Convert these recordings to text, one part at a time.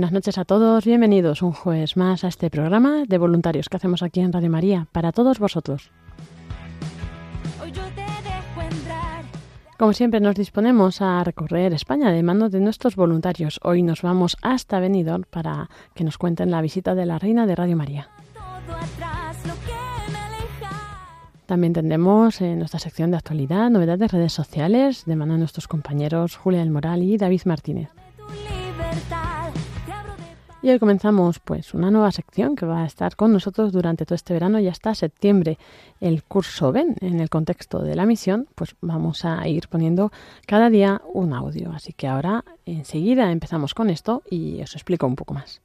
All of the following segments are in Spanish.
Buenas noches a todos, bienvenidos un jueves más a este programa de voluntarios que hacemos aquí en Radio María para todos vosotros. Como siempre nos disponemos a recorrer España de mano de nuestros voluntarios. Hoy nos vamos hasta Benidorm para que nos cuenten la visita de la reina de Radio María. También tendremos en nuestra sección de actualidad, novedades de redes sociales, de mano de nuestros compañeros Julia del Moral y David Martínez. Y hoy comenzamos pues una nueva sección que va a estar con nosotros durante todo este verano y hasta septiembre. El curso VEN, en el contexto de la misión, pues vamos a ir poniendo cada día un audio. Así que ahora enseguida empezamos con esto y os explico un poco más.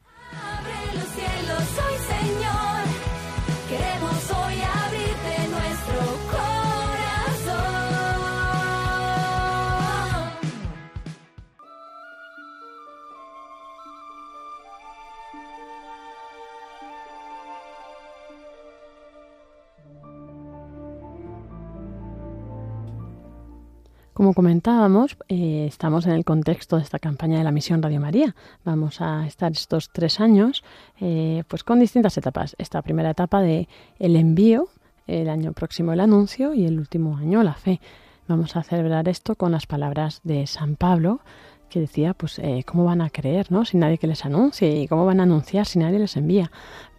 Como comentábamos, eh, estamos en el contexto de esta campaña de la misión Radio María. Vamos a estar estos tres años eh, pues con distintas etapas. Esta primera etapa de el envío, el año próximo el anuncio y el último año la fe. Vamos a celebrar esto con las palabras de San Pablo que decía, pues, eh, ¿cómo van a creer, no? Si nadie que les anuncie y cómo van a anunciar si nadie les envía.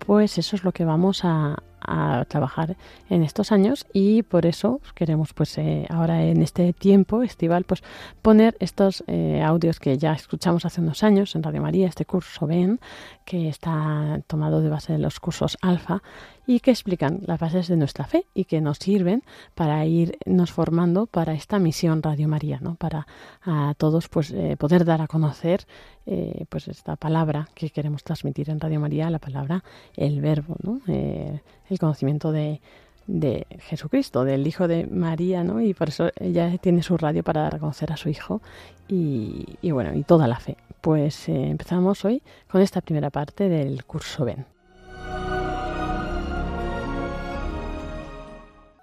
Pues eso es lo que vamos a, a trabajar en estos años y por eso queremos, pues, eh, ahora en este tiempo estival, pues, poner estos eh, audios que ya escuchamos hace unos años en Radio María, este curso BEN, que está tomado de base de los cursos Alfa y que explican las bases de nuestra fe y que nos sirven para irnos formando para esta misión Radio María, ¿no? Para a todos pues eh, poder dar a conocer eh, pues esta palabra que queremos transmitir en Radio María, la palabra, el verbo, ¿no? Eh, el conocimiento de, de Jesucristo, del Hijo de María, ¿no? Y por eso ella tiene su radio para dar a conocer a su Hijo y, y bueno, y toda la fe. Pues empezamos hoy con esta primera parte del curso Ben.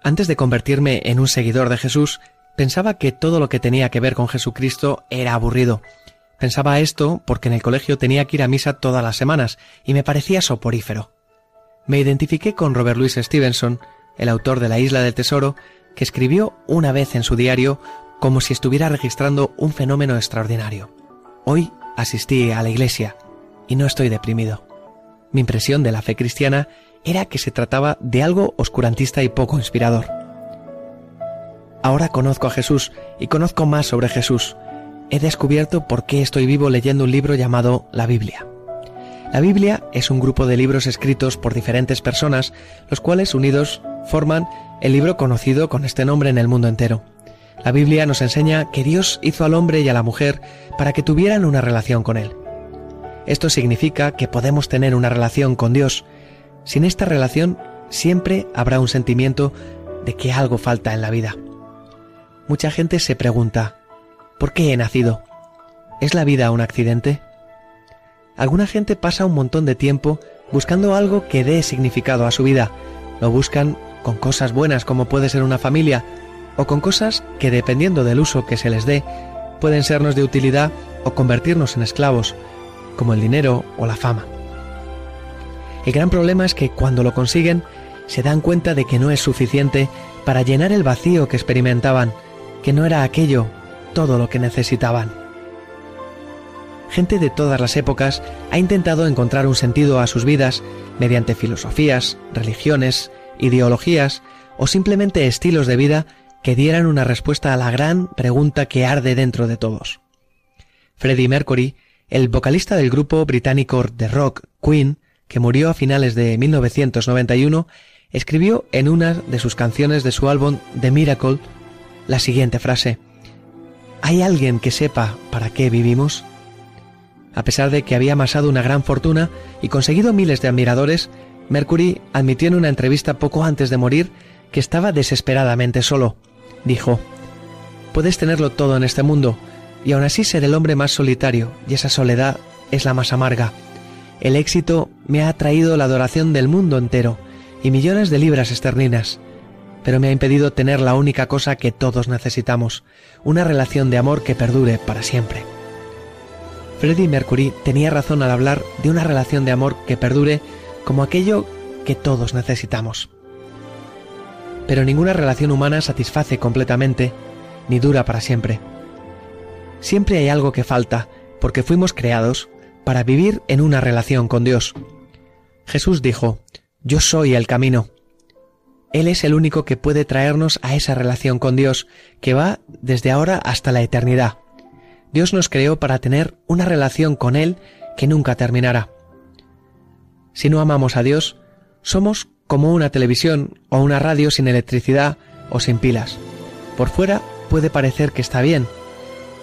Antes de convertirme en un seguidor de Jesús, pensaba que todo lo que tenía que ver con Jesucristo era aburrido. Pensaba esto porque en el colegio tenía que ir a misa todas las semanas y me parecía soporífero. Me identifiqué con Robert Louis Stevenson, el autor de La Isla del Tesoro, que escribió una vez en su diario como si estuviera registrando un fenómeno extraordinario. Hoy asistí a la iglesia y no estoy deprimido. Mi impresión de la fe cristiana era que se trataba de algo oscurantista y poco inspirador. Ahora conozco a Jesús y conozco más sobre Jesús. He descubierto por qué estoy vivo leyendo un libro llamado la Biblia. La Biblia es un grupo de libros escritos por diferentes personas, los cuales unidos forman el libro conocido con este nombre en el mundo entero. La Biblia nos enseña que Dios hizo al hombre y a la mujer para que tuvieran una relación con Él. Esto significa que podemos tener una relación con Dios. Sin esta relación siempre habrá un sentimiento de que algo falta en la vida. Mucha gente se pregunta, ¿por qué he nacido? ¿Es la vida un accidente? Alguna gente pasa un montón de tiempo buscando algo que dé significado a su vida. Lo buscan con cosas buenas como puede ser una familia, o con cosas que dependiendo del uso que se les dé, pueden sernos de utilidad o convertirnos en esclavos, como el dinero o la fama. El gran problema es que cuando lo consiguen, se dan cuenta de que no es suficiente para llenar el vacío que experimentaban, que no era aquello todo lo que necesitaban. Gente de todas las épocas ha intentado encontrar un sentido a sus vidas mediante filosofías, religiones, ideologías o simplemente estilos de vida que dieran una respuesta a la gran pregunta que arde dentro de todos. Freddie Mercury El vocalista del grupo británico de rock Queen, que murió a finales de 1991, escribió en una de sus canciones de su álbum The Miracle la siguiente frase ¿Hay alguien que sepa para qué vivimos? A pesar de que había amasado una gran fortuna y conseguido miles de admiradores, Mercury admitió en una entrevista poco antes de morir que estaba desesperadamente solo. Dijo, Puedes tenerlo todo en este mundo, y aún así ser el hombre más solitario, y esa soledad es la más amarga. El éxito me ha traído la adoración del mundo entero, y millones de libras esterlinas, pero me ha impedido tener la única cosa que todos necesitamos, una relación de amor que perdure para siempre. Freddie Mercury tenía razón al hablar de una relación de amor que perdure como aquello que todos necesitamos. Pero ninguna relación humana satisface completamente ni dura para siempre. Siempre hay algo que falta, porque fuimos creados para vivir en una relación con Dios. Jesús dijo, Yo soy el camino. Él es el único que puede traernos a esa relación con Dios, que va desde ahora hasta la eternidad. Dios nos creó para tener una relación con Él que nunca terminará. Si no amamos a Dios, somos como una televisión o una radio sin electricidad o sin pilas. Por fuera puede parecer que está bien,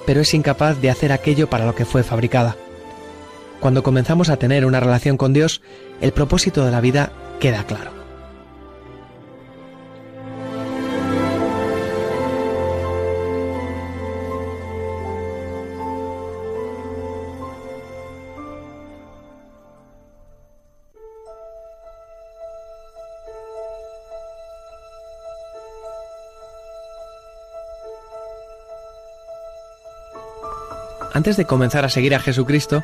pero es incapaz de hacer aquello para lo que fue fabricada. Cuando comenzamos a tener una relación con Dios, el propósito de la vida queda claro. Antes de comenzar a seguir a Jesucristo,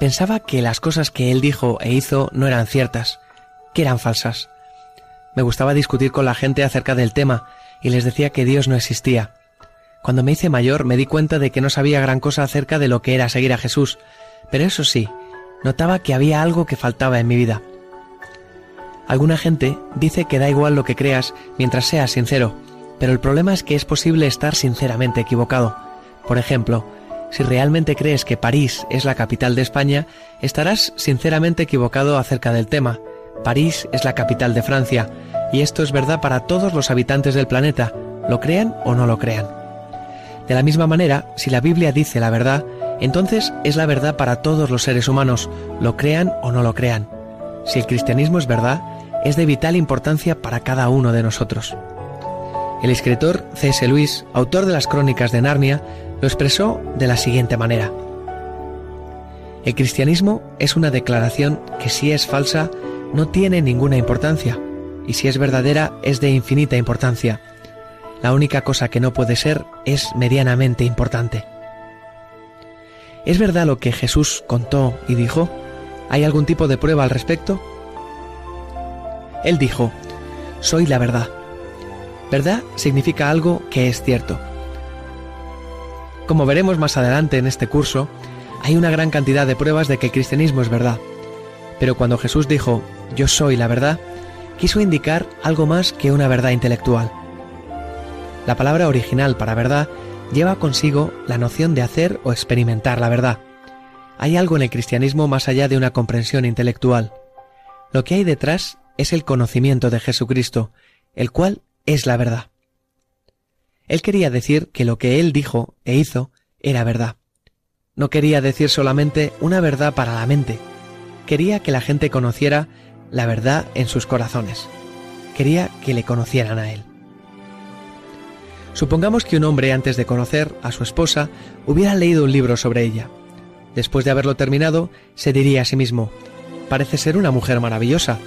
pensaba que las cosas que él dijo e hizo no eran ciertas, que eran falsas. Me gustaba discutir con la gente acerca del tema y les decía que Dios no existía. Cuando me hice mayor me di cuenta de que no sabía gran cosa acerca de lo que era seguir a Jesús, pero eso sí, notaba que había algo que faltaba en mi vida. Alguna gente dice que da igual lo que creas mientras seas sincero, pero el problema es que es posible estar sinceramente equivocado. Por ejemplo, si realmente crees que París es la capital de España, estarás sinceramente equivocado acerca del tema. París es la capital de Francia, y esto es verdad para todos los habitantes del planeta, lo crean o no lo crean. De la misma manera, si la Biblia dice la verdad, entonces es la verdad para todos los seres humanos, lo crean o no lo crean. Si el cristianismo es verdad, es de vital importancia para cada uno de nosotros. El escritor C.S. Lewis, autor de las Crónicas de Narnia, lo expresó de la siguiente manera. El cristianismo es una declaración que si es falsa no tiene ninguna importancia y si es verdadera es de infinita importancia. La única cosa que no puede ser es medianamente importante. ¿Es verdad lo que Jesús contó y dijo? ¿Hay algún tipo de prueba al respecto? Él dijo, soy la verdad. Verdad significa algo que es cierto. Como veremos más adelante en este curso, hay una gran cantidad de pruebas de que el cristianismo es verdad. Pero cuando Jesús dijo, yo soy la verdad, quiso indicar algo más que una verdad intelectual. La palabra original para verdad lleva consigo la noción de hacer o experimentar la verdad. Hay algo en el cristianismo más allá de una comprensión intelectual. Lo que hay detrás es el conocimiento de Jesucristo, el cual es la verdad. Él quería decir que lo que él dijo e hizo era verdad. No quería decir solamente una verdad para la mente. Quería que la gente conociera la verdad en sus corazones. Quería que le conocieran a él. Supongamos que un hombre antes de conocer a su esposa hubiera leído un libro sobre ella. Después de haberlo terminado, se diría a sí mismo, parece ser una mujer maravillosa.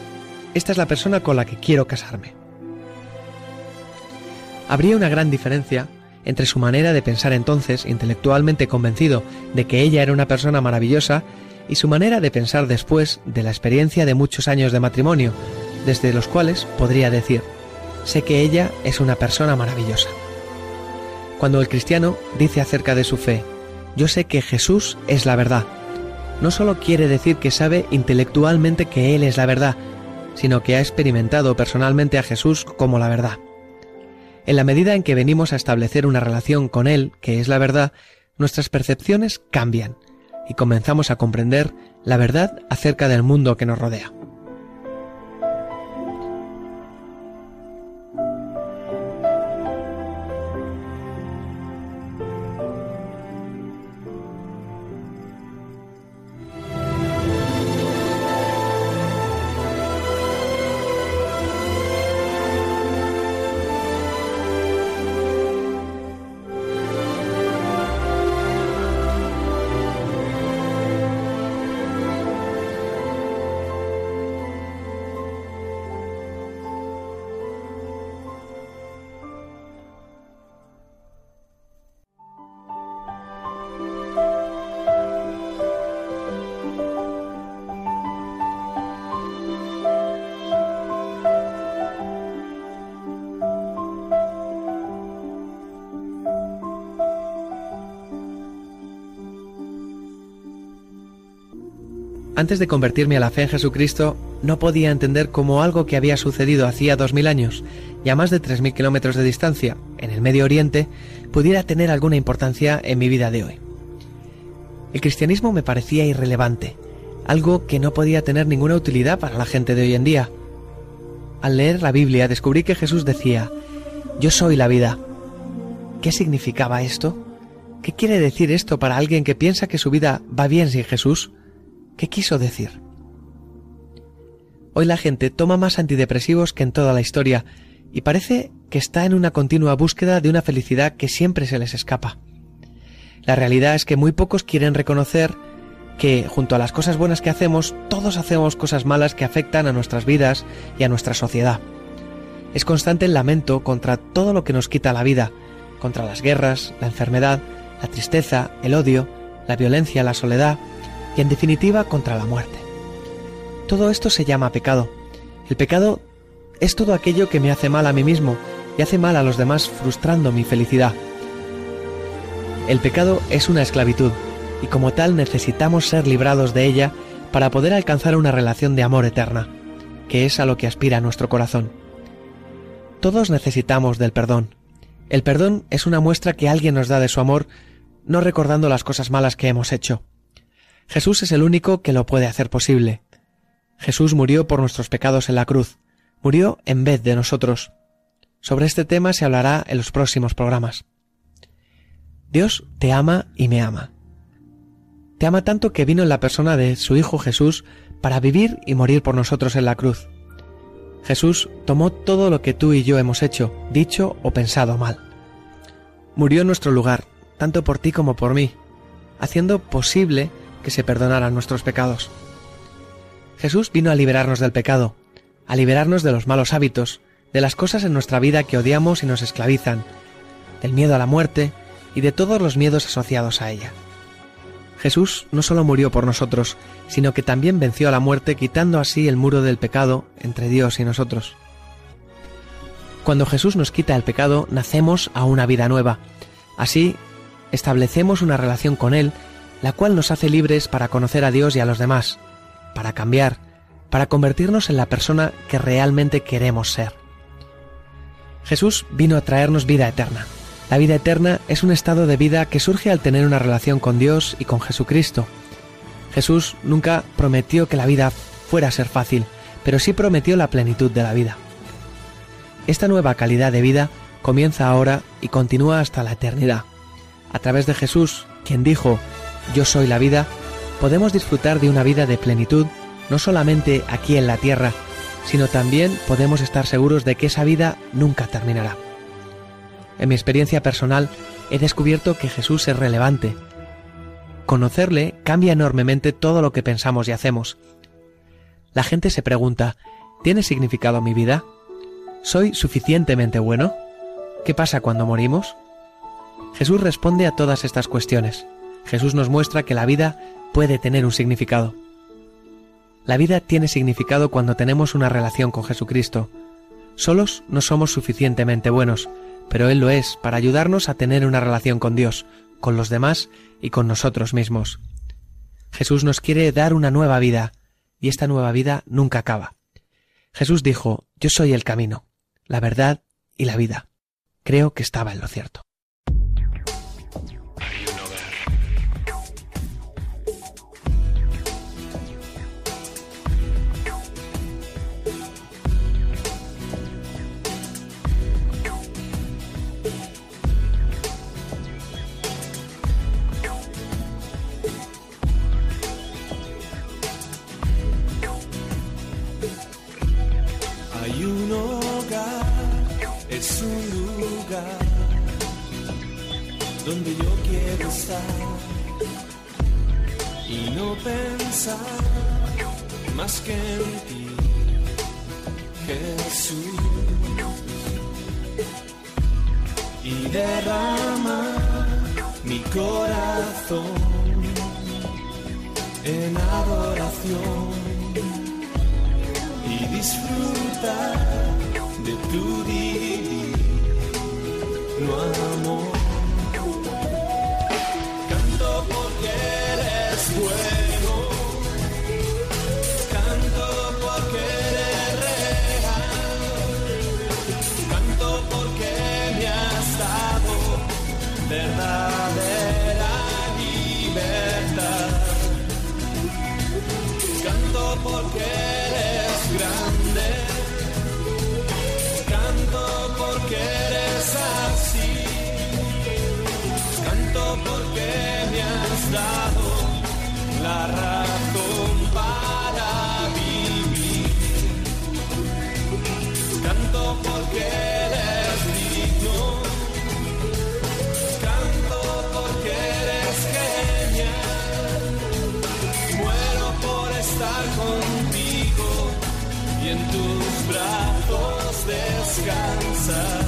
Esta es la persona con la que quiero casarme habría una gran diferencia entre su manera de pensar entonces, intelectualmente convencido de que ella era una persona maravillosa, y su manera de pensar después de la experiencia de muchos años de matrimonio, desde los cuales podría decir, sé que ella es una persona maravillosa. Cuando el cristiano dice acerca de su fe, yo sé que Jesús es la verdad, no solo quiere decir que sabe intelectualmente que Él es la verdad, sino que ha experimentado personalmente a Jesús como la verdad. En la medida en que venimos a establecer una relación con Él, que es la verdad, nuestras percepciones cambian. y comenzamos a comprender la verdad acerca del mundo que nos rodea. Antes de convertirme a la fe en Jesucristo, no podía entender cómo algo que había sucedido hacía dos mil años y a más de tres mil kilómetros de distancia, en el Medio Oriente, pudiera tener alguna importancia en mi vida de hoy. El cristianismo me parecía irrelevante, algo que no podía tener ninguna utilidad para la gente de hoy en día. Al leer la Biblia descubrí que Jesús decía, Yo soy la vida. ¿Qué significaba esto? ¿Qué quiere decir esto para alguien que piensa que su vida va bien sin Jesús? ¿Qué quiso decir? Hoy la gente toma más antidepresivos que en toda la historia y parece que está en una continua búsqueda de una felicidad que siempre se les escapa. La realidad es que muy pocos quieren reconocer que, junto a las cosas buenas que hacemos, todos hacemos cosas malas que afectan a nuestras vidas y a nuestra sociedad. Es constante el lamento contra todo lo que nos quita la vida, contra las guerras, la enfermedad, la tristeza, el odio, la violencia, la soledad, y en definitiva contra la muerte. Todo esto se llama pecado. El pecado es todo aquello que me hace mal a mí mismo y hace mal a los demás frustrando mi felicidad. El pecado es una esclavitud y como tal necesitamos ser librados de ella para poder alcanzar una relación de amor eterna, que es a lo que aspira nuestro corazón. Todos necesitamos del perdón. El perdón es una muestra que alguien nos da de su amor, no recordando las cosas malas que hemos hecho. Jesús es el único que lo puede hacer posible. Jesús murió por nuestros pecados en la cruz, murió en vez de nosotros. Sobre este tema se hablará en los próximos programas. Dios te ama y me ama. Te ama tanto que vino en la persona de su Hijo Jesús para vivir y morir por nosotros en la cruz. Jesús tomó todo lo que tú y yo hemos hecho, dicho o pensado mal. Murió en nuestro lugar, tanto por ti como por mí, haciendo posible que se perdonaran nuestros pecados. Jesús vino a liberarnos del pecado, a liberarnos de los malos hábitos, de las cosas en nuestra vida que odiamos y nos esclavizan, del miedo a la muerte y de todos los miedos asociados a ella. Jesús no solo murió por nosotros, sino que también venció a la muerte quitando así el muro del pecado entre Dios y nosotros. Cuando Jesús nos quita el pecado, nacemos a una vida nueva. Así, establecemos una relación con Él la cual nos hace libres para conocer a Dios y a los demás, para cambiar, para convertirnos en la persona que realmente queremos ser. Jesús vino a traernos vida eterna. La vida eterna es un estado de vida que surge al tener una relación con Dios y con Jesucristo. Jesús nunca prometió que la vida fuera a ser fácil, pero sí prometió la plenitud de la vida. Esta nueva calidad de vida comienza ahora y continúa hasta la eternidad. A través de Jesús, quien dijo, yo soy la vida, podemos disfrutar de una vida de plenitud no solamente aquí en la tierra, sino también podemos estar seguros de que esa vida nunca terminará. En mi experiencia personal he descubierto que Jesús es relevante. Conocerle cambia enormemente todo lo que pensamos y hacemos. La gente se pregunta, ¿tiene significado mi vida? ¿Soy suficientemente bueno? ¿Qué pasa cuando morimos? Jesús responde a todas estas cuestiones. Jesús nos muestra que la vida puede tener un significado. La vida tiene significado cuando tenemos una relación con Jesucristo. Solos no somos suficientemente buenos, pero Él lo es para ayudarnos a tener una relación con Dios, con los demás y con nosotros mismos. Jesús nos quiere dar una nueva vida, y esta nueva vida nunca acaba. Jesús dijo, Yo soy el camino, la verdad y la vida. Creo que estaba en lo cierto. donde yo quiero estar. Y no pensar más que en ti, Jesús, y derramar mi corazón en adoración. Y disfrutar de tu divino amor. brazos descansa.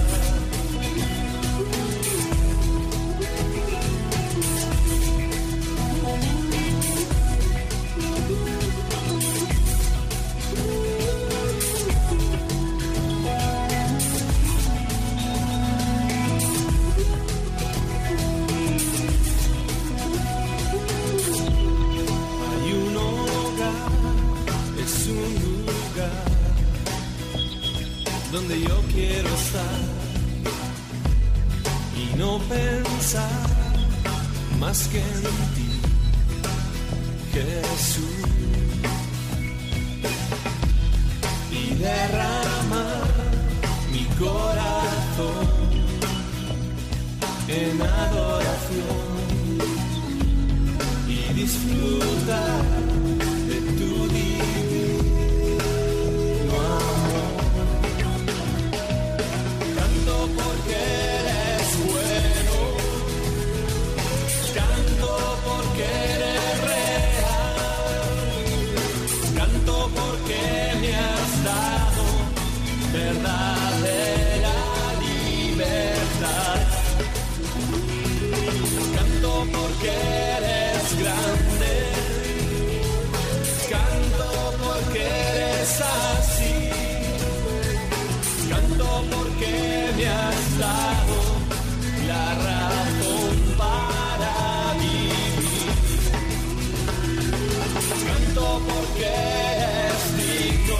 porque eres digno.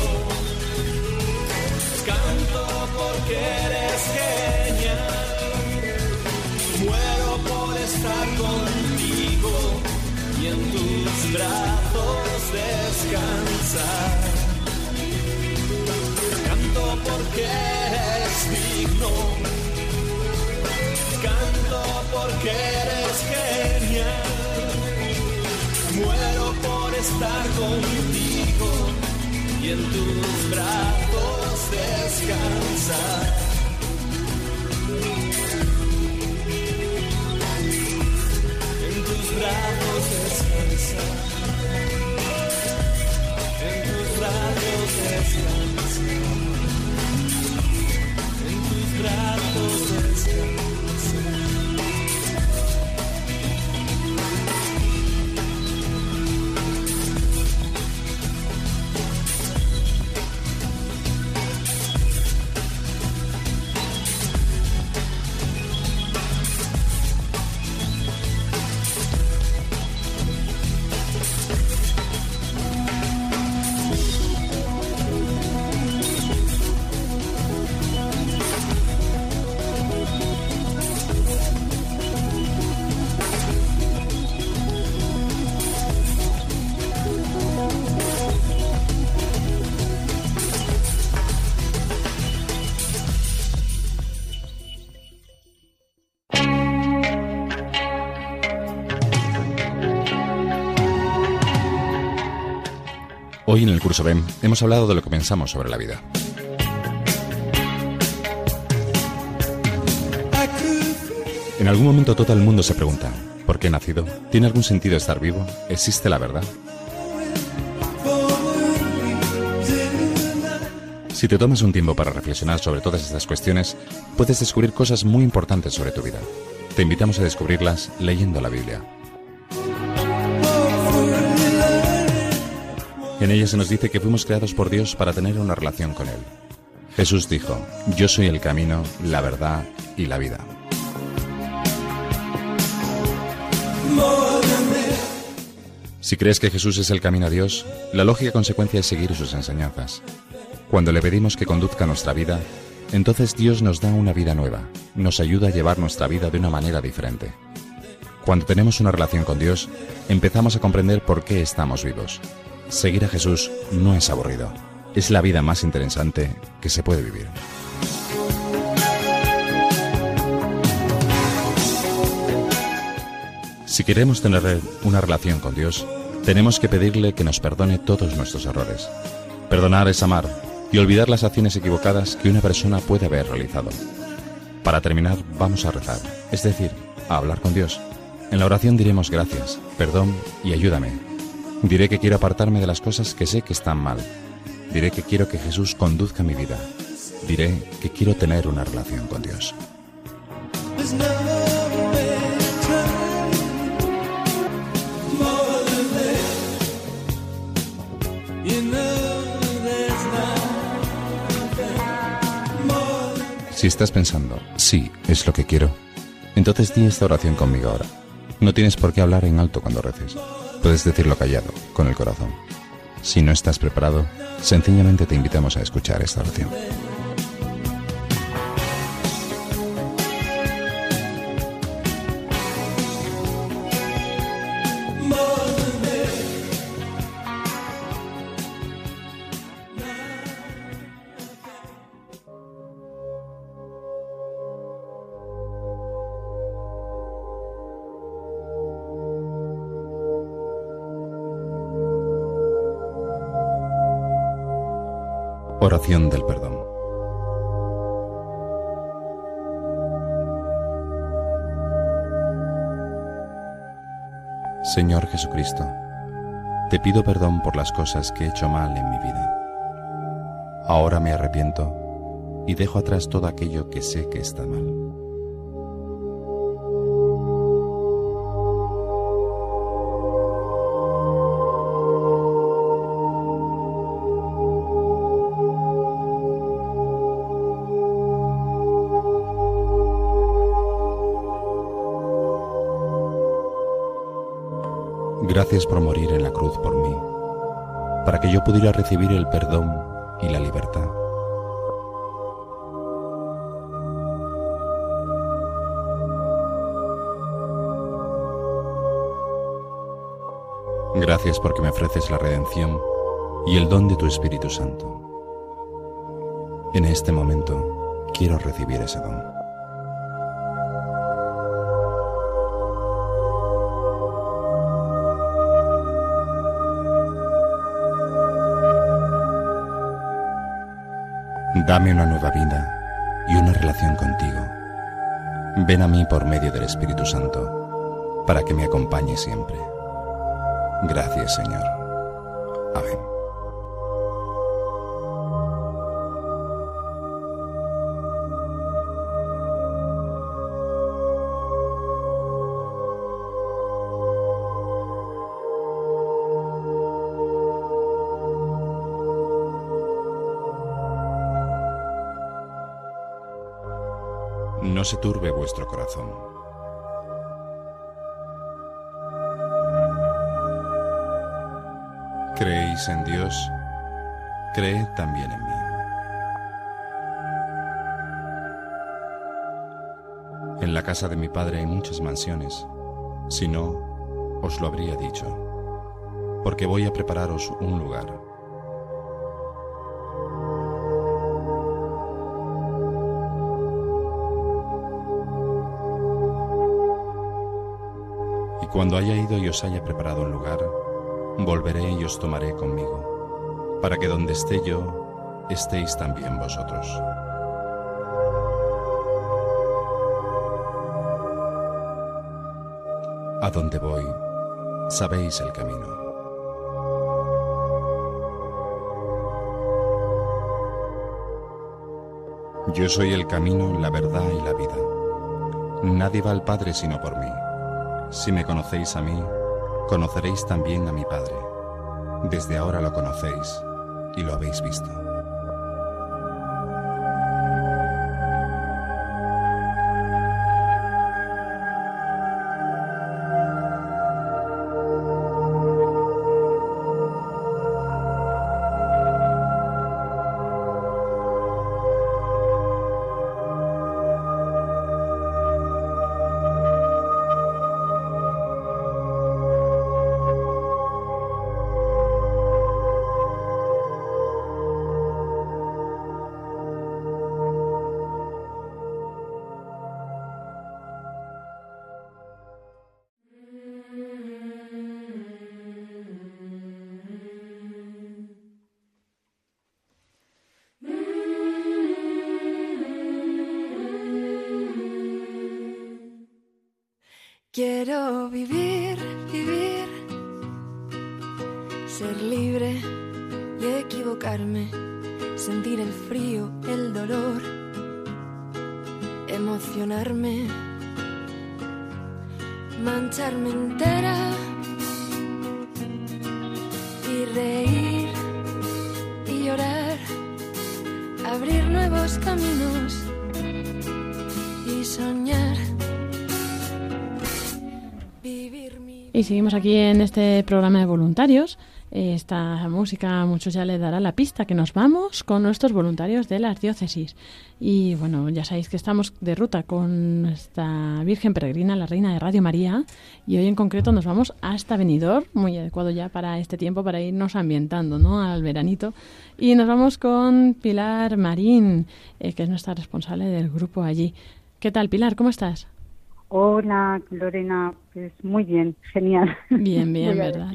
Canto porque eres genial. Muero por estar contigo y en tus brazos descansar. Canto porque eres digno. Canto porque eres genial. Muero por estar contigo y en tus brazos descansar. En tus brazos descansar. En tus brazos descansar. En tus brazos descansar. Hoy en el curso BEM hemos hablado de lo que pensamos sobre la vida. En algún momento todo el mundo se pregunta, ¿por qué he nacido? ¿Tiene algún sentido estar vivo? ¿Existe la verdad? Si te tomas un tiempo para reflexionar sobre todas estas cuestiones, puedes descubrir cosas muy importantes sobre tu vida. Te invitamos a descubrirlas leyendo la Biblia. En ella se nos dice que fuimos creados por Dios para tener una relación con Él. Jesús dijo, yo soy el camino, la verdad y la vida. Si crees que Jesús es el camino a Dios, la lógica consecuencia es seguir sus enseñanzas. Cuando le pedimos que conduzca nuestra vida, entonces Dios nos da una vida nueva, nos ayuda a llevar nuestra vida de una manera diferente. Cuando tenemos una relación con Dios, empezamos a comprender por qué estamos vivos. Seguir a Jesús no es aburrido, es la vida más interesante que se puede vivir. Si queremos tener una relación con Dios, tenemos que pedirle que nos perdone todos nuestros errores. Perdonar es amar y olvidar las acciones equivocadas que una persona puede haber realizado. Para terminar, vamos a rezar, es decir, a hablar con Dios. En la oración diremos gracias, perdón y ayúdame. Diré que quiero apartarme de las cosas que sé que están mal. Diré que quiero que Jesús conduzca mi vida. Diré que quiero tener una relación con Dios. Si estás pensando, sí, es lo que quiero, entonces di esta oración conmigo ahora. No tienes por qué hablar en alto cuando reces. Puedes decirlo callado, con el corazón. Si no estás preparado, sencillamente te invitamos a escuchar esta oración. Oración del perdón. Señor Jesucristo, te pido perdón por las cosas que he hecho mal en mi vida. Ahora me arrepiento y dejo atrás todo aquello que sé que está mal. Gracias por morir en la cruz por mí, para que yo pudiera recibir el perdón y la libertad. Gracias porque me ofreces la redención y el don de tu Espíritu Santo. En este momento quiero recibir ese don. Dame una nueva vida y una relación contigo. Ven a mí por medio del Espíritu Santo, para que me acompañe siempre. Gracias, Señor. No se turbe vuestro corazón. ¿Creéis en Dios? Creed también en mí. En la casa de mi padre hay muchas mansiones. Si no, os lo habría dicho, porque voy a prepararos un lugar. Cuando haya ido y os haya preparado un lugar, volveré y os tomaré conmigo, para que donde esté yo, estéis también vosotros. A donde voy, sabéis el camino. Yo soy el camino, la verdad y la vida. Nadie va al Padre sino por mí. Si me conocéis a mí, conoceréis también a mi Padre. Desde ahora lo conocéis y lo habéis visto. Quiero vivir, vivir, ser libre y equivocarme, sentir el frío, el dolor, emocionarme, mancharme entera y reír y llorar, abrir nuevos caminos Y seguimos aquí en este programa de voluntarios. Eh, Esta música a muchos ya les dará la pista que nos vamos con nuestros voluntarios de las diócesis. Y bueno, ya sabéis que estamos de ruta con nuestra Virgen Peregrina, la Reina de Radio María. Y hoy en concreto nos vamos hasta Benidorm, muy adecuado ya para este tiempo, para irnos ambientando ¿no? al veranito. Y nos vamos con Pilar Marín, eh, que es nuestra responsable del grupo allí. ¿Qué tal, Pilar? ¿Cómo estás? Hola, Lorena, pues muy bien, genial. Bien, bien, ¿verdad?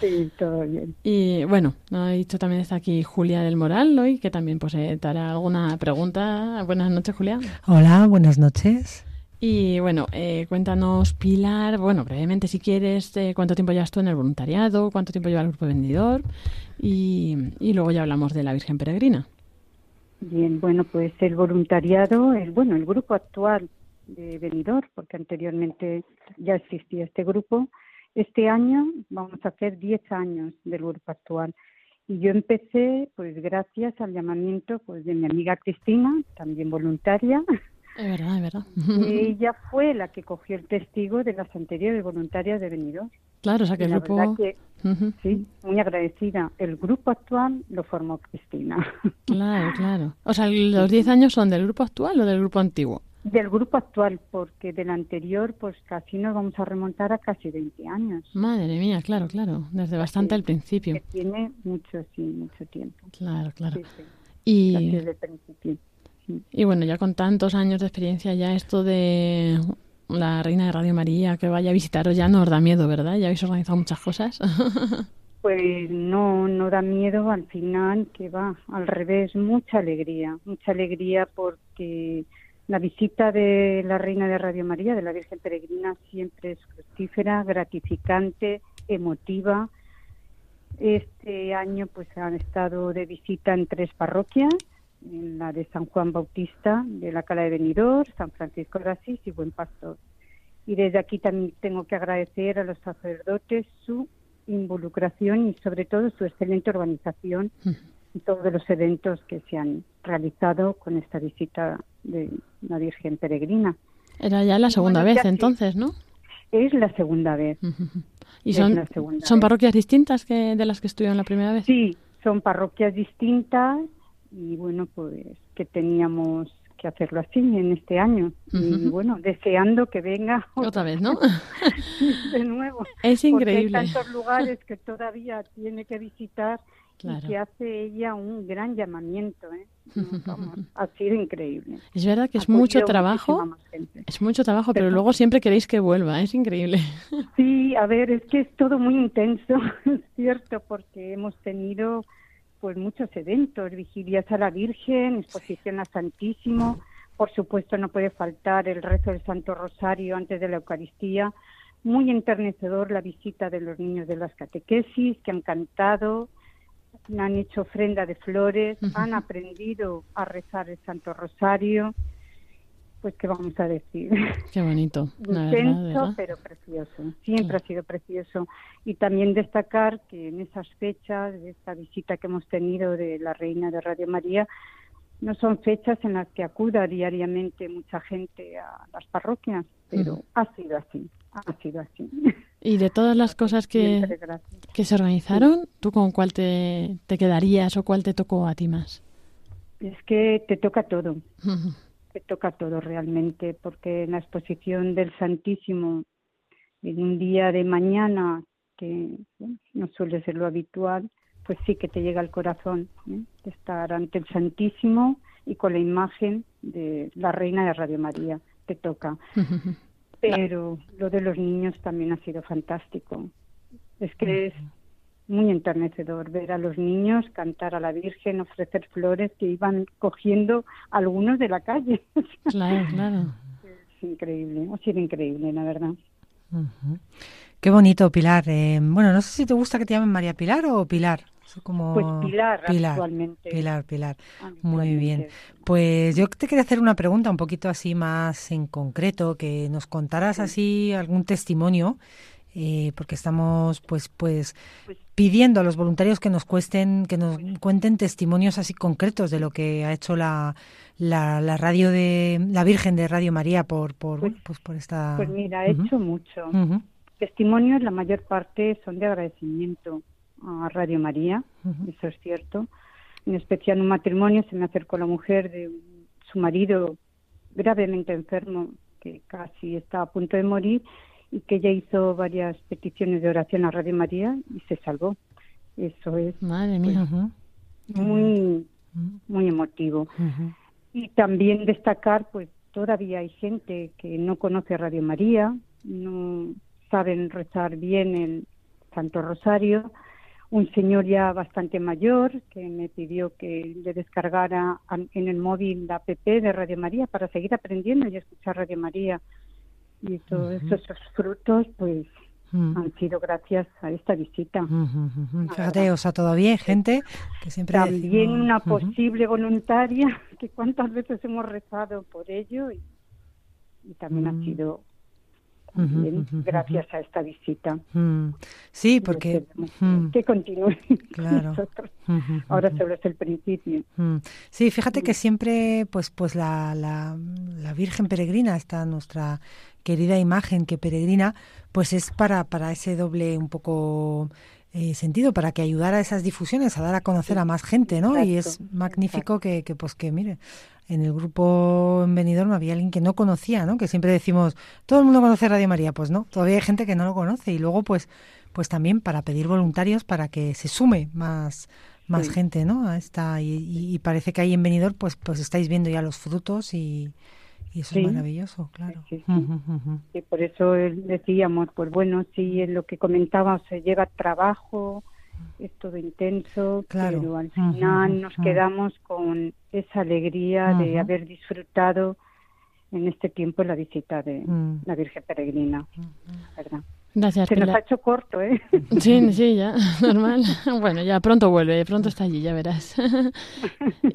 Sí, todo bien. Y bueno, no he dicho también está aquí Julia del Moral hoy, que también pues eh, te hará alguna pregunta. Buenas noches, Julia. Hola, buenas noches. Y bueno, eh, cuéntanos, Pilar, bueno, brevemente si quieres, eh, cuánto tiempo llevas tú en el voluntariado, cuánto tiempo lleva el grupo vendedor y, y luego ya hablamos de la Virgen Peregrina. Bien, bueno, pues el voluntariado, el bueno, el grupo actual de Benidorm, porque anteriormente ya existía este grupo. Este año vamos a hacer 10 años del grupo actual. Y yo empecé, pues gracias al llamamiento pues de mi amiga Cristina, también voluntaria. Es verdad, es verdad. ella fue la que cogió el testigo de las anteriores voluntarias de Benidorm. Claro, o sea que Y el grupo... que Ujú. Sí, muy agradecida. El grupo actual lo formó Cristina. Claro, claro. O sea, ¿los 10 años son del grupo actual o del grupo antiguo? Del grupo actual, porque del anterior, pues casi nos vamos a remontar a casi 20 años. Madre mía, claro, claro. Desde bastante al principio. Que tiene mucho, sí, mucho tiempo. Claro, claro. Sí, sí, Y... desde el principio. Sí. Y bueno, ya con tantos años de experiencia, ya esto de la Reina de Radio María que vaya a visitaros ya no os da miedo, ¿verdad? Ya habéis organizado muchas cosas. Pues no, no da miedo al final, que va, al revés, mucha alegría, mucha alegría porque la visita de la Reina de Radio María, de la Virgen Peregrina, siempre es fructífera, gratificante, emotiva. Este año pues han estado de visita en tres parroquias, en la de San Juan Bautista, de la Cala de Benidorm, San Francisco de Asís y Buen Pastor. Y desde aquí también tengo que agradecer a los sacerdotes su involucración y sobre todo su excelente organización en todos los eventos que se han realizado con esta visita de la Virgen Peregrina. Era ya la segunda Bueno, vez entonces, ¿no? Es la segunda vez. ¿Y son, son parroquias distintas que de las que estuvieron la primera vez? Sí, son parroquias distintas y bueno, pues que teníamos que hacerlo así en este año. Y bueno, deseando que venga Otra vez, ¿no? de nuevo. Es increíble. Porque hay tantos lugares que todavía tiene que visitar Claro. y que hace ella un gran llamamiento. ¿eh? Vamos, ha sido increíble. Es verdad que Ha es mucho trabajo. Es mucho trabajo, pero Pero- luego siempre queréis que vuelva. Es increíble. Sí, a ver, es que es todo muy intenso, es cierto, porque hemos tenido pues muchos eventos, vigilias a la Virgen, exposición a Santísimo, por supuesto no puede faltar el rezo del Santo Rosario antes de la Eucaristía, muy enternecedor la visita de los niños de las catequesis que han cantado, han hecho ofrenda de flores, han aprendido a rezar el Santo Rosario. Pues, ¿qué vamos a decir? Qué bonito. Intenso, pero precioso. Siempre ha sido precioso. Y también destacar que en esas fechas, de esta visita que hemos tenido de la Reina de Radio María, no son fechas en las que acuda diariamente mucha gente a las parroquias, pero ha sido así, ha sido así. Y de todas las cosas que, Siempre. Que se organizaron, ¿tú con cuál te, te quedarías o cuál te tocó a ti más? Es que te toca todo, te toca todo realmente, porque en la exposición del Santísimo, en un día de mañana, que bueno, no suele ser lo habitual, pues sí que te llega al corazón ¿eh? estar ante el Santísimo y con la imagen de la Reina de Radio María, te toca. Pero lo de los niños también ha sido fantástico. Es que es muy enternecedor ver a los niños cantar a la Virgen, ofrecer flores que iban cogiendo algunos de la calle. Claro, claro. Es increíble, ha sido increíble, la verdad. Ujú. Qué bonito, Pilar. Eh, bueno, no sé si te gusta que te llamen María Pilar o Pilar. Como... Pues Pilar, actualmente. Pilar, Pilar. Muy bien. Pues yo te quería hacer una pregunta un poquito así más en concreto, que nos contaras así algún testimonio, eh, porque estamos pues pues pidiendo a los voluntarios que nos cuesten, que nos cuenten testimonios así concretos de lo que ha hecho la, la, la radio de la Virgen de Radio María por por bueno, pues por esta. Pues mira, he Ujú. hecho mucho. Testimonios, la mayor parte son de agradecimiento a Radio María, eso es cierto. En especial un matrimonio se me acercó la mujer de su marido gravemente enfermo, que casi está a punto de morir, y que ella hizo varias peticiones de oración a Radio María y se salvó. Eso es Madre mía. Ujú. muy, muy emotivo. Y también destacar, pues todavía hay gente que no conoce Radio María, no saben rezar bien el Santo Rosario. Un señor ya bastante mayor que me pidió que le descargara en el móvil la app de Radio María para seguir aprendiendo y escuchar Radio María. Y todos esos frutos, pues, Mm. han sido gracias a esta visita. Ujú, ujú. Fíjate, o sea, todavía hay gente que siempre También decimos- una posible voluntaria, que cuántas veces hemos rezado por ello y, y también ha sido Gracias a esta visita. Mm. Sí, porque mm, que continúe con Claro. nosotros. Ahora solo es el principio. Mm. Sí, fíjate que siempre, pues, pues la, la, la Virgen peregrina, esta nuestra querida imagen que peregrina, pues es para, para ese doble un poco eh, sentido, para que ayudara a esas difusiones, a dar a conocer a más gente, ¿no? y es magnífico que, que, pues, que mire, en el grupo en Benidorm había alguien que no conocía, ¿no? Que siempre decimos, todo el mundo conoce Radio María, pues no, todavía hay gente que no lo conoce y luego, pues, pues también para pedir voluntarios para que se sume más más Sí. gente, ¿no? A esta y, y- y parece que ahí en Benidorm pues pues estáis viendo ya los frutos y, y eso Sí. es maravilloso, claro. Sí. Y por eso decíamos, pues bueno, sí, es lo que comentábamos, se lleva trabajo, es todo intenso, Claro. pero al final nos quedamos con esa alegría de haber disfrutado en este tiempo la visita de Mm. la Virgen Peregrina, ¿verdad? Gracias, Se nos ha hecho corto, ¿eh? Sí, sí, ya, normal. Bueno, ya pronto vuelve, pronto está allí, ya verás.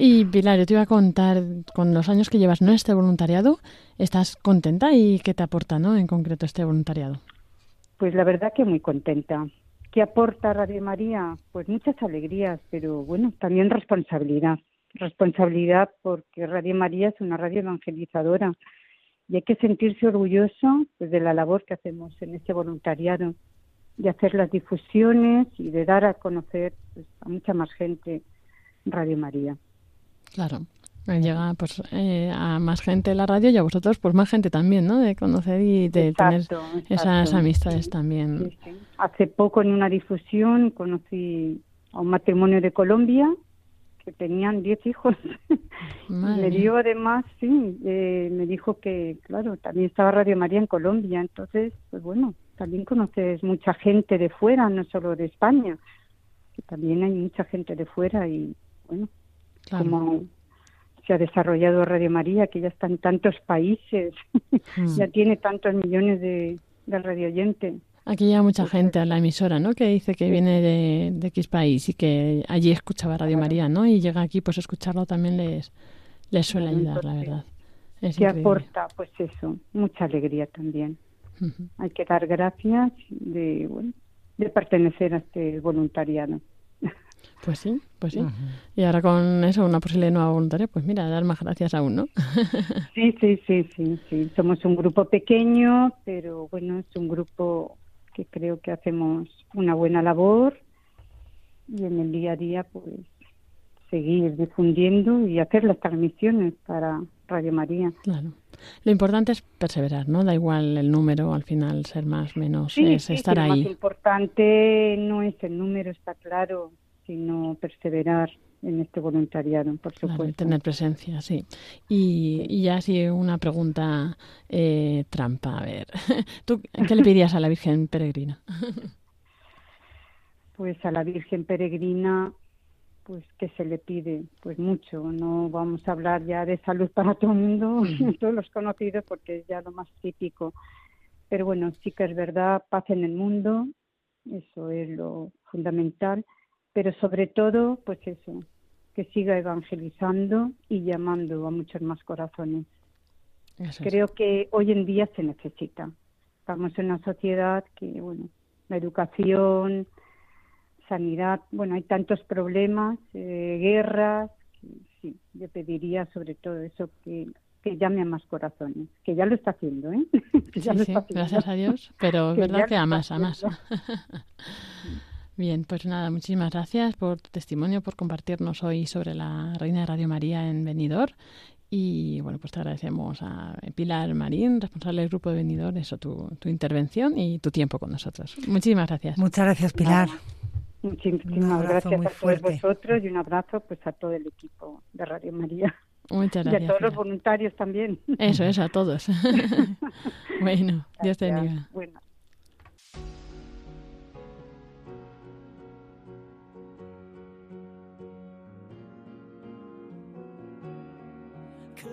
Y Pilar, yo te iba a contar, con los años que llevas ¿no? este voluntariado, ¿estás contenta y qué te aporta ¿no? en concreto este voluntariado? Pues la verdad que muy contenta. ¿Qué aporta Radio María? Pues muchas alegrías, pero bueno, también responsabilidad. Responsabilidad porque Radio María es una radio evangelizadora y hay que sentirse orgulloso pues, de la labor que hacemos en este voluntariado, de hacer las difusiones y de dar a conocer pues, a mucha más gente Radio María. Claro. Llega pues eh, a más gente la radio y a vosotros pues más gente también, ¿no? De conocer y de Exacto, tener esas exacto. amistades también. Sí, sí. Hace poco en una difusión conocí a un matrimonio de Colombia que tenían 10 hijos. Me dio además, sí, eh, me dijo que, claro, también estaba Radio María en Colombia. Entonces, pues bueno, también conoces mucha gente de fuera, no solo de España, que también hay mucha gente de fuera y, bueno, Claro. como se ha desarrollado Radio María, que ya está en tantos países, Mm. ya tiene tantos millones de, del radio oyente. Aquí llega mucha gente a la emisora, ¿no? Que dice que viene de, de X país y que allí escuchaba Radio María, ¿no? Y llega aquí, pues escucharlo también les, les suele ayudar, la verdad. Es que increíble. aporta, pues eso, mucha alegría también. Hay que dar gracias de, bueno, de pertenecer a este voluntariado. Pues sí, pues sí. Y ahora con eso, una posible nueva voluntaria, pues mira, dar más gracias aún, ¿no? Sí, sí, sí, sí, sí. Somos un grupo pequeño, pero bueno, es un grupo que creo que hacemos una buena labor y en el día a día, pues seguir difundiendo y hacer las transmisiones para Radio María. Claro. Lo importante es perseverar, ¿no? Da igual el número, al final ser más, menos, Sí, es sí, estar sí, lo más ahí. importante no es el número, está claro, sino perseverar en este voluntariado, por Claro, supuesto. tener presencia, sí. Y, y ya así una pregunta eh, trampa, a ver. ¿Tú qué le pedirías a la Virgen Peregrina? Pues a la Virgen Peregrina, pues que se le pide, pues mucho. No vamos a hablar ya de salud para todo el mundo, todos los conocidos, porque es ya lo más típico. Pero bueno, sí que es verdad, paz en el mundo, eso es lo fundamental. Pero sobre todo, pues eso, que siga evangelizando y llamando a muchos más corazones. Eso es. Creo que hoy en día se necesita. Estamos en una sociedad que, bueno, la educación, sanidad, bueno, hay tantos problemas, eh, guerras, que sí, yo pediría sobre todo eso, que, que llame a más corazones, que ya lo está haciendo, ¿eh? Que ya Sí, lo sí, está haciendo. gracias a Dios, pero es verdad que a más, a más. Bien, pues nada, muchísimas gracias por tu testimonio, por compartirnos hoy sobre la Reina de Radio María en Benidorm. Y bueno, pues te agradecemos a Pilar Marín, responsable del grupo de Benidorm, eso, tu, tu intervención y tu tiempo con nosotros. Muchísimas gracias. Muchas gracias, Pilar. Muchísimas gracias muy a todos fuerte. vosotros y un abrazo pues a todo el equipo de Radio María Muchas y a gracias. todos los voluntarios también. Eso, eso, a todos. bueno, Dios te Gracias. bendiga. Bueno.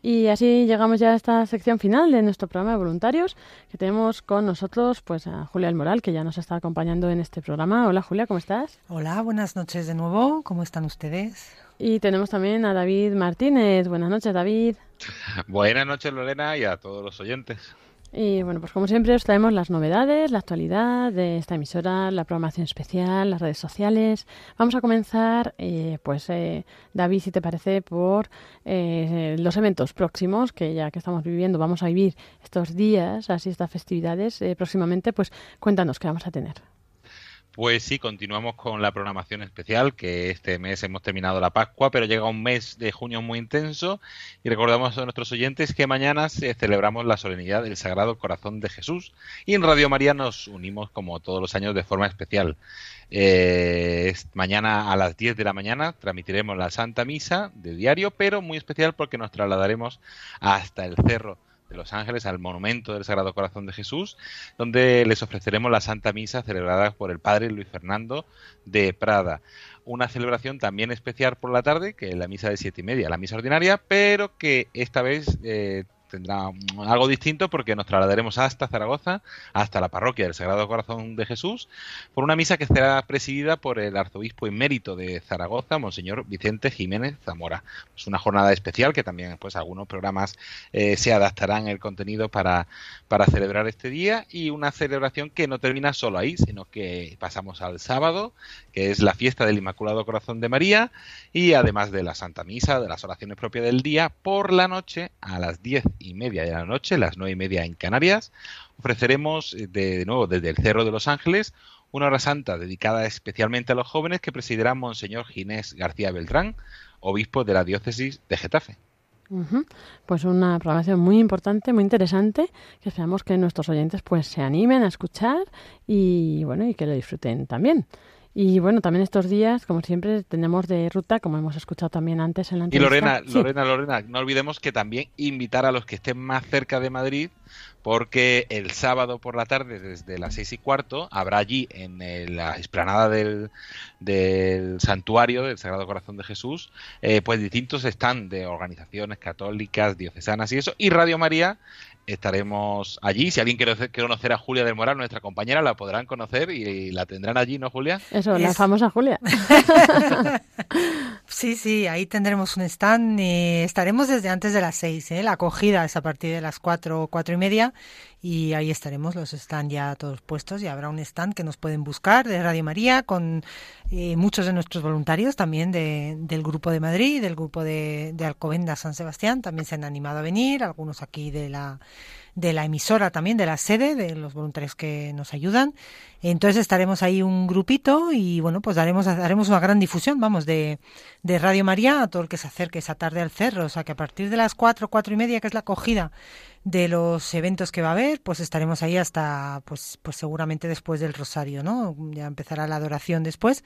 Y así llegamos ya a esta sección final de nuestro programa de voluntarios, que tenemos con nosotros pues a Julia El Moral, que ya nos está acompañando en este programa. Hola Julia, ¿cómo estás? Hola, buenas noches de nuevo. ¿Cómo están ustedes? Y tenemos también a David Martínez. Buenas noches, David. Buenas noches, Lorena, y a todos los oyentes. Y bueno, pues como siempre os traemos las novedades, la actualidad de esta emisora, la programación especial, las redes sociales. Vamos a comenzar, eh, pues eh, David, si te parece, por eh, los eventos próximos, que ya que estamos viviendo, vamos a vivir estos días, así estas festividades eh, próximamente, pues cuéntanos qué vamos a tener. Pues sí, continuamos con la programación especial, que este mes hemos terminado la Pascua, pero llega un mes de junio muy intenso y recordamos a nuestros oyentes que mañana se- celebramos la solemnidad del Sagrado Corazón de Jesús y en Radio María nos unimos como todos los años de forma especial. Eh, mañana a las 10 de la mañana transmitiremos la Santa Misa de diario, pero muy especial porque nos trasladaremos hasta el Cerro de los Ángeles, al monumento del Sagrado Corazón de Jesús, donde les ofreceremos la Santa Misa celebrada por el Padre Luis Fernando de Prada. Una celebración también especial por la tarde, que es la misa de siete y media, la misa ordinaria, pero que esta vez eh, tendrá algo distinto porque nos trasladaremos hasta Zaragoza, hasta la parroquia del Sagrado Corazón de Jesús, por una misa que será presidida por el arzobispo emérito de Zaragoza, Monseñor Vicente Jiménez Zamora. Es una jornada especial que también pues algunos programas eh, se adaptarán el contenido para, para celebrar este día y una celebración que no termina solo ahí, sino que pasamos al sábado, que es la fiesta del Inmaculado Corazón de María y además de la Santa Misa, de las oraciones propias del día, por la noche a las diez y media de la noche, las nueve y media en Canarias, ofreceremos eh, de, nuevo desde el Cerro de los Ángeles una hora santa dedicada especialmente a los jóvenes que presidirá Monseñor Ginés García Beltrán, obispo de la diócesis de Getafe. Pues una programación muy importante, muy interesante, que esperamos que nuestros oyentes pues se animen a escuchar y bueno, y que lo disfruten también. Y bueno, también estos días, como siempre, tenemos de ruta, como hemos escuchado también antes en la Y entrevista. Lorena, Sí. Lorena, Lorena, no olvidemos que también invitar a los que estén más cerca de Madrid, porque el sábado por la tarde, desde las seis y cuarto, habrá allí en el- la explanada del, del santuario del Sagrado Corazón de Jesús, eh, pues distintos están de organizaciones católicas, diocesanas y eso, y Radio María. Estaremos allí. Si alguien quiere conocer a Julia del Moral, nuestra compañera, la podrán conocer y, la tendrán allí, ¿no, Julia? Eso, la Es- famosa Julia. Sí, sí, ahí tendremos un stand. eh, estaremos desde antes de las seis. ¿eh? La acogida es a partir de las cuatro, cuatro y media. Y ahí estaremos, los están ya todos puestos. Y habrá un stand que nos pueden buscar de Radio María con eh, muchos de nuestros voluntarios también de- del Grupo de Madrid, del Grupo de, de San Sebastián. También se han animado a venir, algunos aquí de la, de la emisora también, de la sede, de los voluntarios que nos ayudan. Entonces estaremos ahí un grupito y bueno, pues daremos, haremos una gran difusión, vamos, de, de Radio María a todo el que se acerque esa tarde al cerro. O sea que a partir de las cuatro, cuatro y media, que es la acogida de los eventos que va a haber, pues estaremos ahí hasta, pues, pues seguramente después del rosario, ¿no? Ya empezará la adoración después,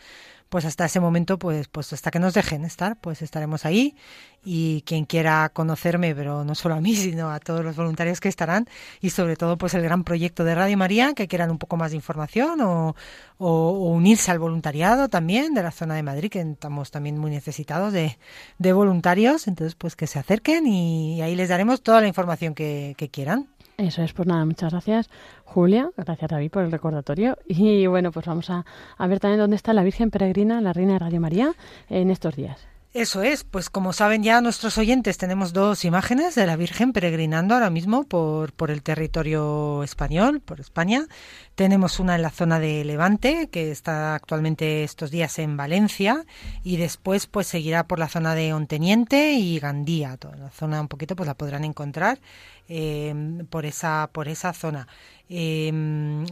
pues hasta ese momento, pues, pues hasta que nos dejen estar, pues estaremos ahí. Y quien quiera conocerme, pero no solo a mí, sino a todos los voluntarios que estarán y sobre todo, pues el gran proyecto de Radio María, que quieran un poco más de información o, o, o unirse al voluntariado también de la zona de Madrid, que estamos también muy necesitados de, de voluntarios, entonces pues que se acerquen y ahí les daremos toda la información que, que quieran. Eso es, pues nada, muchas gracias Julia, gracias David por el recordatorio y bueno, pues vamos a, a ver también dónde está la Virgen Peregrina, la Reina de Radio María, en estos días. Eso es, pues como saben ya nuestros oyentes, tenemos dos imágenes de la Virgen peregrinando ahora mismo por, por el territorio español, por España. Tenemos una en la zona de Levante, que está actualmente estos días en Valencia, y después pues seguirá por la zona de Onteniente y Gandía. Toda la zona un poquito pues la podrán encontrar eh, por esa por esa zona. Eh,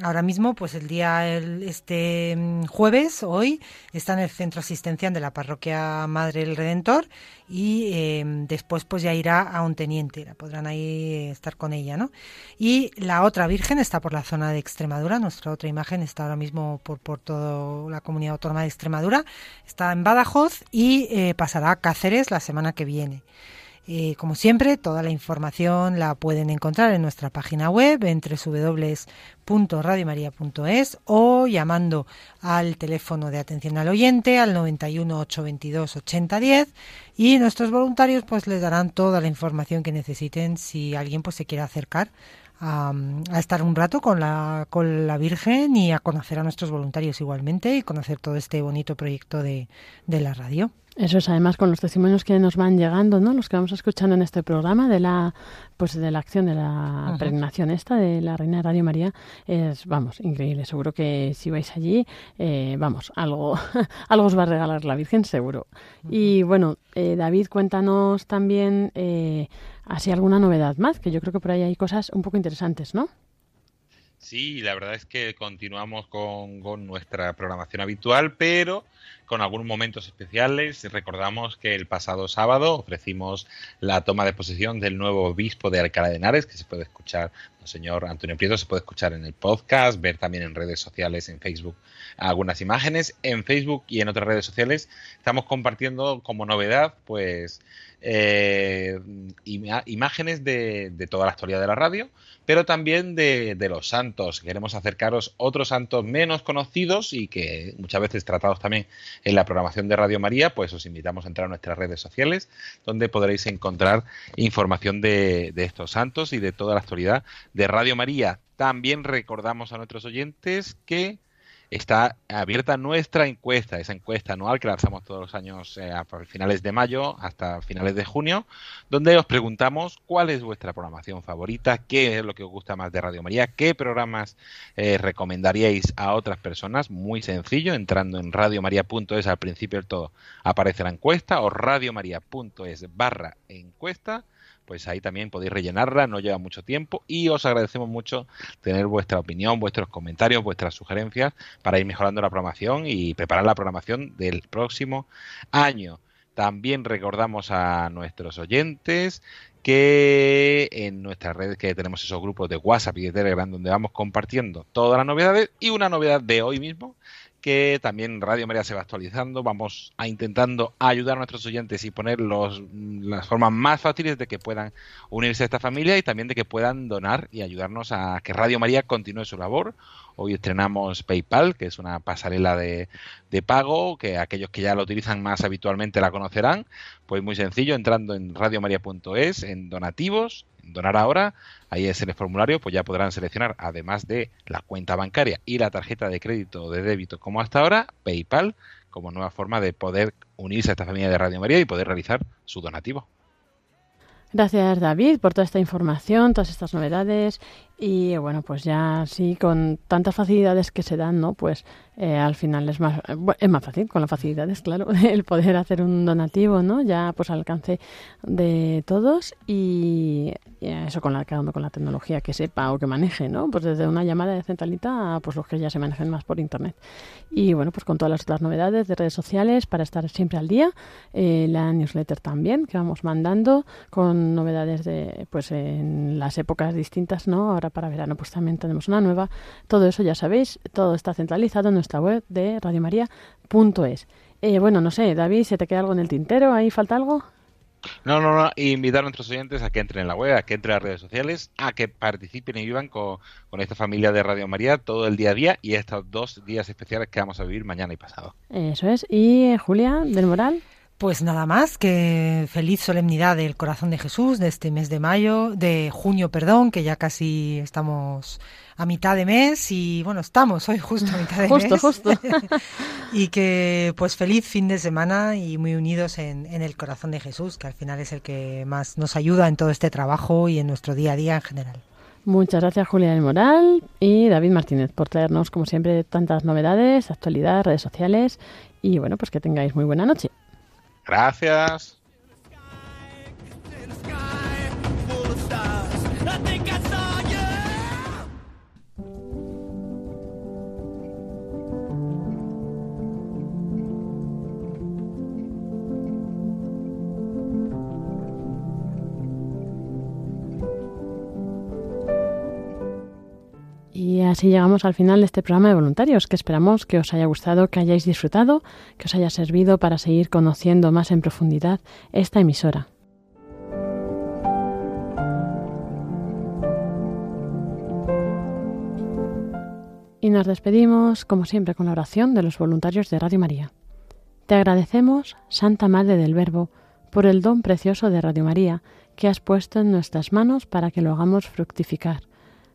ahora mismo, pues el día, el- este mm, jueves, hoy, está en el centro asistencial de la parroquia Madre del Redentor y después pues ya irá a un teniente, la podrán ahí estar con ella, ¿no? Y la otra Virgen está por la zona de Extremadura, nuestra otra imagen está ahora mismo por, por toda la comunidad autónoma de Extremadura, está en Badajoz y eh, pasará a Cáceres la semana que viene. Eh, como siempre, toda la información la pueden encontrar en nuestra página web en www.radiomaria.es o llamando al teléfono de atención al oyente al 91 822 8010 y nuestros voluntarios pues les darán toda la información que necesiten si alguien pues se quiere acercar a, a estar un rato con la, con la Virgen y a conocer a nuestros voluntarios igualmente y conocer todo este bonito proyecto de, de la radio. Eso es además con los testimonios que nos van llegando, ¿no? Los que vamos escuchando en este programa de la pues de la acción de la Ujú. peregrinación esta de la Reina de Radio María es vamos, increíble. Seguro que si vais allí, eh, vamos, algo algo os va a regalar la Virgen seguro. Y bueno, eh, David, cuéntanos también eh, así alguna novedad más, que yo creo que por ahí hay cosas un poco interesantes, ¿no? Sí, la verdad es que continuamos con, con nuestra programación habitual, pero con algunos momentos especiales. Recordamos que el pasado sábado ofrecimos la toma de posesión del nuevo obispo de Alcalá de Henares, que se puede escuchar, el señor Antonio Prieto, se puede escuchar en el podcast, ver también en redes sociales, en Facebook, algunas imágenes. En Facebook y en otras redes sociales estamos compartiendo como novedad, pues, eh, imágenes de, toda la historia de la radio, pero también de, los santos. Queremos acercaros otros santos menos conocidos y que muchas veces tratados también en la programación de Radio María, pues os invitamos a entrar a nuestras redes sociales, donde podréis encontrar información de estos santos y de toda la actualidad de Radio María. También recordamos a nuestros oyentes que está abierta nuestra encuesta, esa encuesta anual que lanzamos todos los años eh, a finales de mayo hasta finales de junio, donde os preguntamos cuál es vuestra programación favorita, qué es lo que os gusta más de Radio María, qué programas eh, recomendaríais a otras personas. Muy sencillo, entrando en radiomaria.es al principio del todo aparece la encuesta o radiomaria.es barra encuesta pues ahí también podéis rellenarla, no lleva mucho tiempo y os agradecemos mucho tener vuestra opinión, vuestros comentarios, vuestras sugerencias para ir mejorando la programación y preparar la programación del próximo año. También recordamos a nuestros oyentes que en nuestras redes que tenemos esos grupos de WhatsApp y de Telegram donde vamos compartiendo todas las novedades y una novedad de hoy mismo que también Radio María se va actualizando. Vamos a intentando ayudar a nuestros oyentes y poner los, las formas más fáciles de que puedan unirse a esta familia y también de que puedan donar y ayudarnos a que Radio María continúe su labor. Hoy estrenamos PayPal, que es una pasarela de, de pago, que aquellos que ya lo utilizan más habitualmente la conocerán. Pues muy sencillo, entrando en radiomaria.es, en donativos, donar ahora, ahí es el formulario, pues ya podrán seleccionar, además de la cuenta bancaria y la tarjeta de crédito o de débito como hasta ahora, PayPal como nueva forma de poder unirse a esta familia de Radio María y poder realizar su donativo. Gracias David por toda esta información, todas estas novedades y bueno, pues ya sí, con tantas facilidades que se dan, ¿no? Pues eh, al final es más, es más fácil, con las facilidades, claro, el poder hacer un donativo, ¿no? Ya pues al alcance de todos y, eso con la, cada uno con la tecnología que sepa o que maneje, ¿no? Pues desde una llamada de centralita a pues los que ya se manejen más por internet. Y bueno, pues con todas las otras novedades de redes sociales para estar siempre al día, eh, la newsletter también que vamos mandando con novedades de pues en las épocas distintas, ¿no? Ahora para verano pues también tenemos una nueva. Todo eso ya sabéis, todo está centralizado en nuestra web de radiomaria.es. Eh, bueno, no sé, David, ¿se te queda algo en el tintero? ¿Ahí falta algo? No, no, no. Invitar a nuestros oyentes a que entren en la web, a que entren a las redes sociales, a que participen y vivan con, con, esta familia de Radio María todo el día a día y estos dos días especiales que vamos a vivir mañana y pasado. Eso es. ¿Y eh, Julia, del Moral? Pues nada más que feliz solemnidad del corazón de Jesús de este mes de mayo, de junio, perdón, que ya casi estamos a mitad de mes y bueno, estamos hoy justo a mitad de justo, mes. Justo, y que pues feliz fin de semana y muy unidos en, en el corazón de Jesús, que al final es el que más nos ayuda en todo este trabajo y en nuestro día a día en general. Muchas gracias Julia del Moral y David Martínez por traernos como siempre tantas novedades, actualidad, redes sociales y bueno, pues que tengáis muy buena noche. Gracias. Y así llegamos al final de este programa de voluntarios, que esperamos que os haya gustado, que hayáis disfrutado, que os haya servido para seguir conociendo más en profundidad esta emisora. Y nos despedimos, como siempre, con la oración de los voluntarios de Radio María. Te agradecemos, Santa Madre del Verbo, por el don precioso de Radio María que has puesto en nuestras manos para que lo hagamos fructificar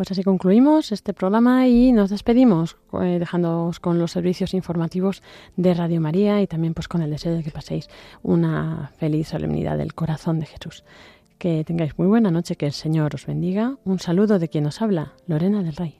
Pues así concluimos este programa y nos despedimos eh, dejándoos con los servicios informativos de Radio María y también pues con el deseo de que paséis una feliz solemnidad del corazón de Jesús. Que tengáis muy buena noche, que el Señor os bendiga. Un saludo de quien os habla, Lorena del Rey.